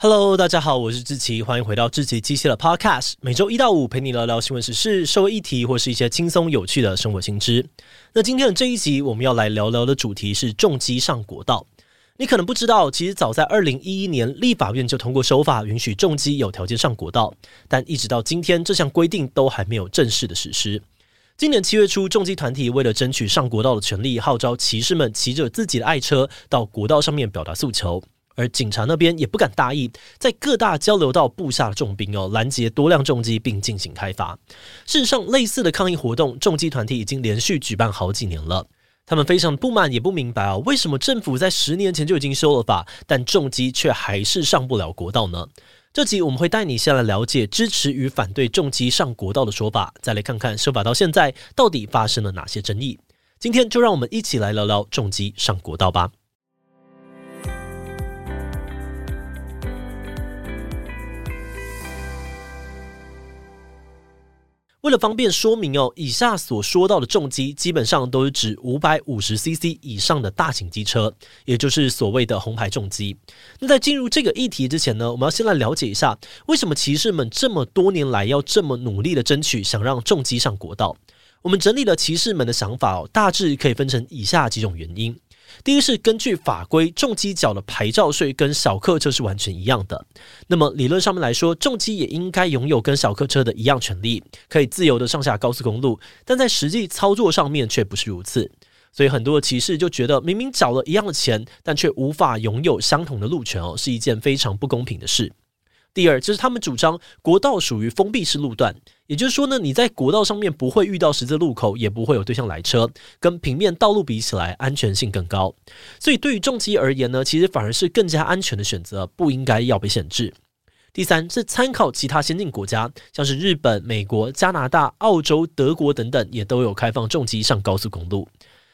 Hello，大家好，我是志奇，欢迎回到志奇机械的 Podcast，每周一到五陪你聊聊新闻时事、社会议题或是一些轻松有趣的生活新知。那今天的这一集，我们要来聊聊的主题是重机上国道。你可能不知道，其实早在二零一一年，立法院就通过修法，允许重机有条件上国道，但一直到今天，这项规定都还没有正式的实施。今年七月初，重机团体为了争取上国道的权利，号召骑士们骑着自己的爱车到国道上面表达诉求。而警察那边也不敢大意，在各大交流道布下了重兵哦，拦截多辆重机并进行开发。事实上，类似的抗议活动，重机团体已经连续举办好几年了。他们非常不满，也不明白啊，为什么政府在十年前就已经修了法，但重机却还是上不了国道呢？这集我们会带你先来了解支持与反对重机上国道的说法，再来看看修法到现在到底发生了哪些争议。今天就让我们一起来聊聊重机上国道吧。为了方便说明哦，以下所说到的重机基本上都是指五百五十 CC 以上的大型机车，也就是所谓的红牌重机。那在进入这个议题之前呢，我们要先来了解一下，为什么骑士们这么多年来要这么努力的争取，想让重机上国道？我们整理了骑士们的想法哦，大致可以分成以下几种原因。第一是根据法规，重机缴的牌照税跟小客车是完全一样的。那么理论上面来说，重机也应该拥有跟小客车的一样权利，可以自由的上下高速公路。但在实际操作上面却不是如此，所以很多的骑士就觉得，明明缴了一样的钱，但却无法拥有相同的路权哦，是一件非常不公平的事。第二，就是他们主张国道属于封闭式路段，也就是说呢，你在国道上面不会遇到十字路口，也不会有对向来车，跟平面道路比起来，安全性更高。所以对于重机而言呢，其实反而是更加安全的选择，不应该要被限制。第三，是参考其他先进国家，像是日本、美国、加拿大、澳洲、德国等等，也都有开放重机上高速公路，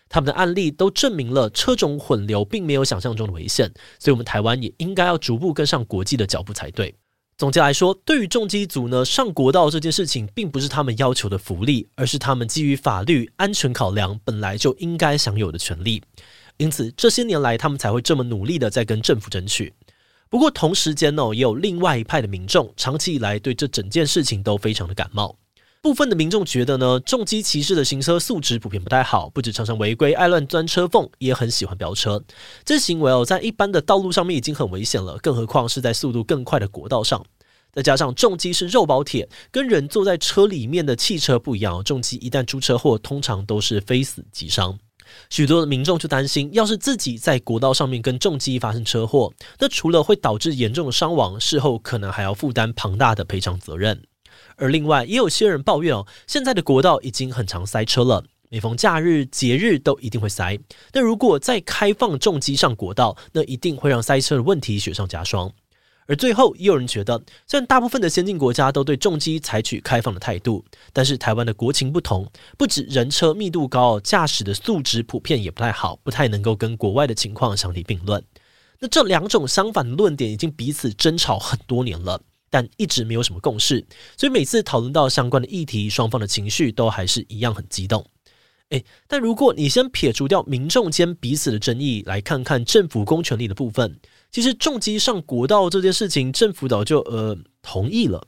他们的案例都证明了车种混流并没有想象中的危险，所以我们台湾也应该要逐步跟上国际的脚步才对。总结来说，对于重机组呢，上国道这件事情并不是他们要求的福利，而是他们基于法律安全考量本来就应该享有的权利。因此，这些年来他们才会这么努力的在跟政府争取。不过，同时间呢，也有另外一派的民众，长期以来对这整件事情都非常的感冒。部分的民众觉得呢，重机骑士的行车素质普遍不太好，不止常常违规、爱乱钻车缝，也很喜欢飙车。这行为哦，在一般的道路上面已经很危险了，更何况是在速度更快的国道上。再加上重机是肉包铁，跟人坐在车里面的汽车不一样，重机一旦出车祸，通常都是非死即伤。许多的民众就担心，要是自己在国道上面跟重机发生车祸，那除了会导致严重的伤亡，事后可能还要负担庞大的赔偿责任。而另外，也有些人抱怨哦，现在的国道已经很常塞车了，每逢假日、节日都一定会塞。那如果再开放重机上国道，那一定会让塞车的问题雪上加霜。而最后，也有人觉得，虽然大部分的先进国家都对重机采取开放的态度，但是台湾的国情不同，不止人车密度高，驾驶的素质普遍也不太好，不太能够跟国外的情况相提并论。那这两种相反的论点已经彼此争吵很多年了。但一直没有什么共识，所以每次讨论到相关的议题，双方的情绪都还是一样很激动。诶，但如果你先撇除掉民众间彼此的争议，来看看政府公权力的部分，其实重机上国道这件事情，政府早就呃同意了。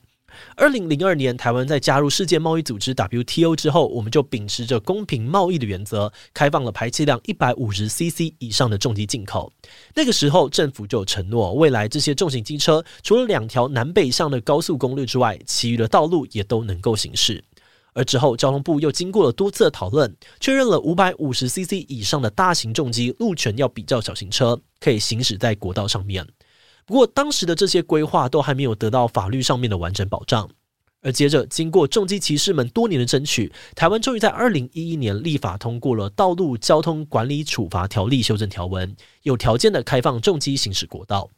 二零零二年，台湾在加入世界贸易组织 WTO 之后，我们就秉持着公平贸易的原则，开放了排气量一百五十 CC 以上的重机进口。那个时候，政府就承诺，未来这些重型机车除了两条南北向的高速公路之外，其余的道路也都能够行驶。而之后，交通部又经过了多次的讨论，确认了五百五十 CC 以上的大型重机路权要比较小型车，可以行驶在国道上面。不过，当时的这些规划都还没有得到法律上面的完整保障。而接着，经过重机骑士们多年的争取，台湾终于在二零一一年立法通过了《道路交通管理处罚条例》修正条文，有条件的开放重机行驶国道。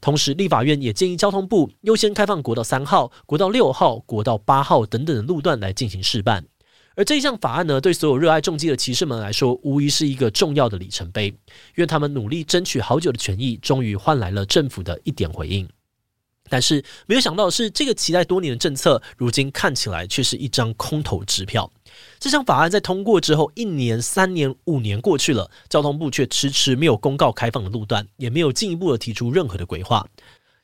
同时，立法院也建议交通部优先开放国道三号、国道六号、国道八号等等的路段来进行试办。而这一项法案呢，对所有热爱重机的骑士们来说，无疑是一个重要的里程碑，因为他们努力争取好久的权益，终于换来了政府的一点回应。但是没有想到的是，这个期待多年的政策，如今看起来却是一张空头支票。这项法案在通过之后，一年、三年、五年过去了，交通部却迟迟没有公告开放的路段，也没有进一步的提出任何的规划。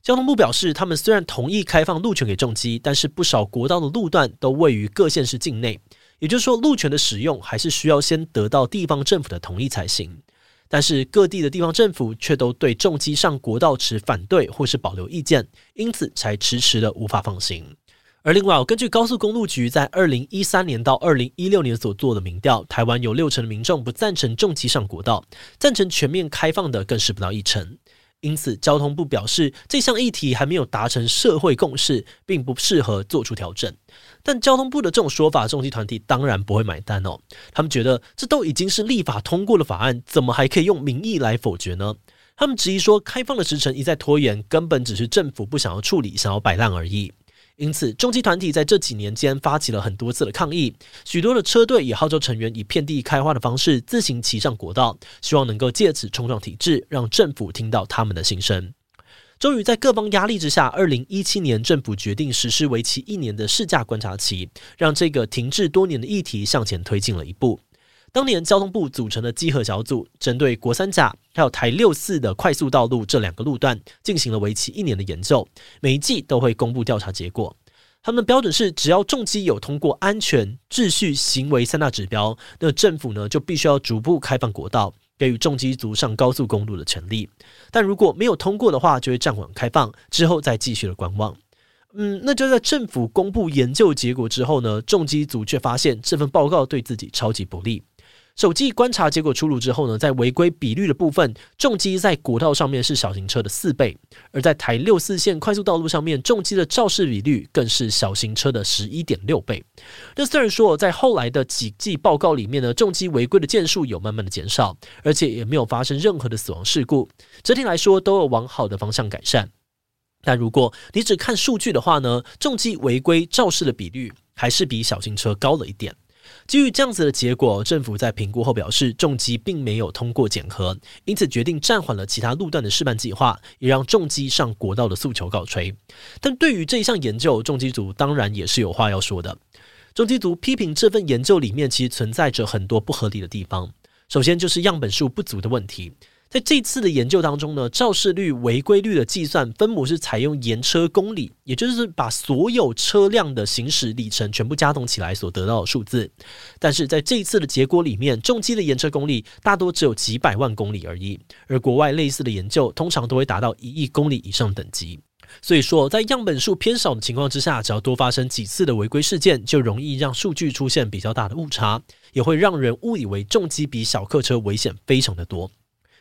交通部表示，他们虽然同意开放路权给重机，但是不少国道的路段都位于各县市境内，也就是说，路权的使用还是需要先得到地方政府的同意才行。但是各地的地方政府却都对重机上国道持反对或是保留意见，因此才迟迟的无法放行。而另外，根据高速公路局在二零一三年到二零一六年所做的民调，台湾有六成的民众不赞成重机上国道，赞成全面开放的更是不到一成。因此，交通部表示，这项议题还没有达成社会共识，并不适合做出调整。但交通部的这种说法，重机团体当然不会买单哦。他们觉得，这都已经是立法通过的法案，怎么还可以用民意来否决呢？他们质疑说，开放的时程一再拖延，根本只是政府不想要处理，想要摆烂而已。因此，重机团体在这几年间发起了很多次的抗议，许多的车队也号召成员以遍地开花的方式自行骑上国道，希望能够借此冲撞体制，让政府听到他们的心声。终于在各方压力之下，二零一七年政府决定实施为期一年的试驾观察期，让这个停滞多年的议题向前推进了一步。当年交通部组成的稽核小组，针对国三甲还有台六四的快速道路这两个路段，进行了为期一年的研究，每一季都会公布调查结果。他们的标准是，只要重机有通过安全、秩序、行为三大指标，那政府呢就必须要逐步开放国道，给予重机族上高速公路的权利。但如果没有通过的话，就会暂缓开放，之后再继续的观望。嗯，那就在政府公布研究结果之后呢，重机族却发现这份报告对自己超级不利。首季观察结果出炉之后呢，在违规比率的部分，重机在国道上面是小型车的四倍；而在台六四线快速道路上面，重机的肇事比率更是小型车的十一点六倍。那虽然说在后来的几季报告里面呢，重机违规的件数有慢慢的减少，而且也没有发生任何的死亡事故，整体来说都有往好的方向改善。但如果你只看数据的话呢，重机违规肇事的比率还是比小型车高了一点。基于这样子的结果，政府在评估后表示，重机并没有通过检核，因此决定暂缓了其他路段的试办计划，也让重机上国道的诉求告吹。但对于这一项研究，重机组当然也是有话要说的。重机组批评这份研究里面其实存在着很多不合理的地方，首先就是样本数不足的问题。在这次的研究当中呢，肇事率、违规率的计算分母是采用延车公里，也就是把所有车辆的行驶里程全部加总起来所得到的数字。但是在这一次的结果里面，重机的验车公里大多只有几百万公里而已，而国外类似的研究通常都会达到一亿公里以上等级。所以说，在样本数偏少的情况之下，只要多发生几次的违规事件，就容易让数据出现比较大的误差，也会让人误以为重机比小客车危险非常的多。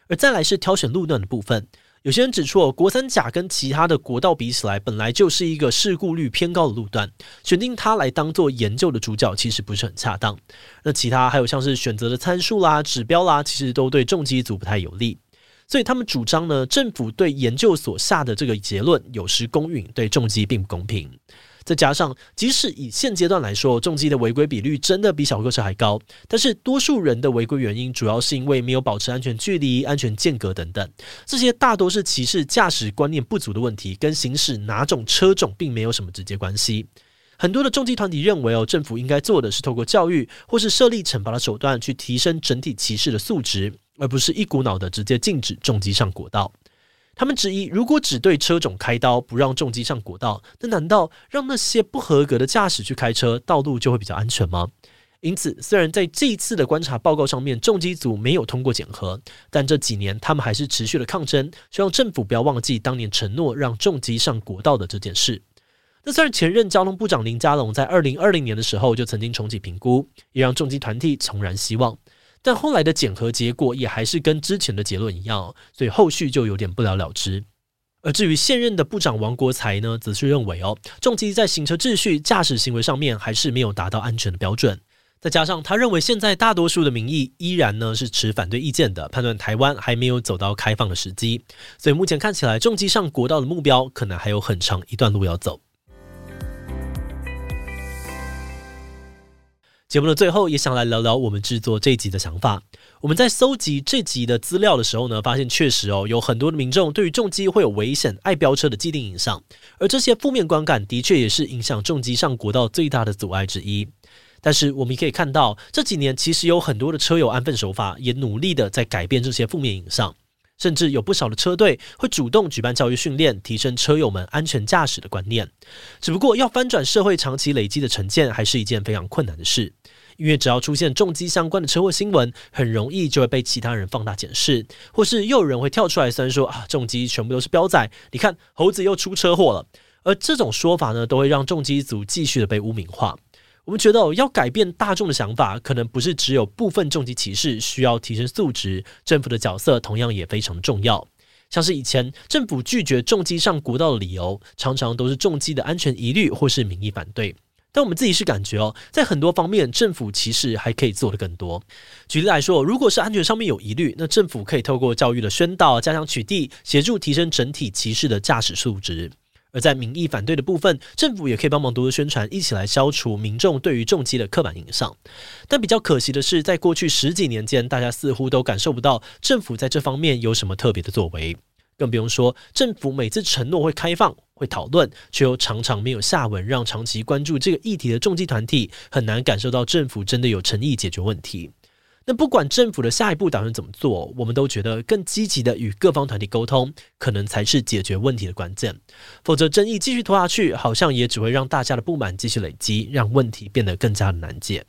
而再来是挑选路段的部分，有些人指出，国三甲跟其他的国道比起来，本来就是一个事故率偏高的路段，选定它来当做研究的主角，其实不是很恰当。那其他还有像是选择的参数啦、指标啦，其实都对重机组不太有利，所以他们主张呢，政府对研究所下的这个结论有失公允，对重机并不公平。再加上，即使以现阶段来说，重机的违规比率真的比小客车还高，但是多数人的违规原因主要是因为没有保持安全距离、安全间隔等等，这些大多是骑士驾驶观念不足的问题，跟行驶哪种车种并没有什么直接关系。很多的重机团体认为，哦，政府应该做的是透过教育或是设立惩罚的手段，去提升整体骑士的素质，而不是一股脑的直接禁止重机上国道。他们质疑，如果只对车种开刀，不让重机上国道，那难道让那些不合格的驾驶去开车，道路就会比较安全吗？因此，虽然在这一次的观察报告上面，重机组没有通过检核，但这几年他们还是持续的抗争，希望政府不要忘记当年承诺让重机上国道的这件事。那虽然前任交通部长林佳龙在二零二零年的时候就曾经重启评估，也让重机团体重燃希望。但后来的检核结果也还是跟之前的结论一样，所以后续就有点不了了之。而至于现任的部长王国材呢，则是认为哦，重机在行车秩序、驾驶行为上面还是没有达到安全的标准。再加上他认为现在大多数的民意依然呢是持反对意见的，判断台湾还没有走到开放的时机，所以目前看起来重机上国道的目标可能还有很长一段路要走。节目的最后，也想来聊聊我们制作这集的想法。我们在搜集这集的资料的时候呢，发现确实哦，有很多的民众对于重机会有危险、爱飙车的既定印象，而这些负面观感的确也是影响重机上国道最大的阻碍之一。但是我们可以看到，这几年其实有很多的车友安分守法，也努力的在改变这些负面印象。甚至有不少的车队会主动举办教育训练，提升车友们安全驾驶的观念。只不过，要翻转社会长期累积的成见，还是一件非常困难的事。因为只要出现重机相关的车祸新闻，很容易就会被其他人放大检视，或是又有人会跳出来虽然说啊，重机全部都是标仔，你看猴子又出车祸了。而这种说法呢，都会让重机族继续的被污名化。我们觉得要改变大众的想法，可能不是只有部分重机骑士需要提升素质，政府的角色同样也非常重要。像是以前政府拒绝重机上国道的理由，常常都是重机的安全疑虑或是民意反对。但我们自己是感觉哦，在很多方面，政府其实还可以做得更多。举例来说，如果是安全上面有疑虑，那政府可以透过教育的宣导，加强取缔，协助提升整体骑士的驾驶素质。而在民意反对的部分，政府也可以帮忙多多宣传，一起来消除民众对于重机的刻板印象。但比较可惜的是，在过去十几年间，大家似乎都感受不到政府在这方面有什么特别的作为，更不用说政府每次承诺会开放、会讨论，却又常常没有下文，让长期关注这个议题的重机团体很难感受到政府真的有诚意解决问题。那不管政府的下一步打算怎么做，我们都觉得更积极的与各方团体沟通，可能才是解决问题的关键。否则争议继续拖下去，好像也只会让大家的不满继续累积，让问题变得更加的难解。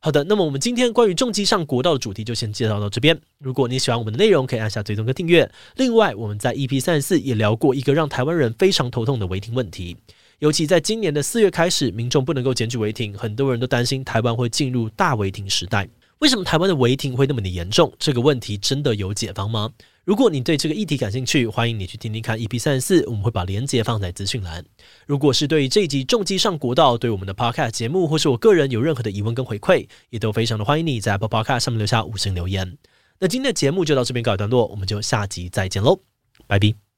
好的，那么我们今天关于重机上国道的主题就先介绍到这边。如果你喜欢我们的内容，可以按下追踪跟订阅。另外，我们在 EP 三十四也聊过一个让台湾人非常头痛的违停问题，尤其在今年的四月开始，民众不能够检举违停，很多人都担心台湾会进入大违停时代。为什么台湾的违停会那么的严重？这个问题真的有解方吗？如果你对这个议题感兴趣，欢迎你去听听看 EP 三十四，我们会把连接放在资讯栏。如果是对于这一集重击上国道，对我们的 Podcast 节目或是我个人有任何的疑问跟回馈，也都非常的欢迎你在 Apple Podcast 上面留下五星留言。那今天的节目就到这边告一段落，我们就下集再见喽，拜拜。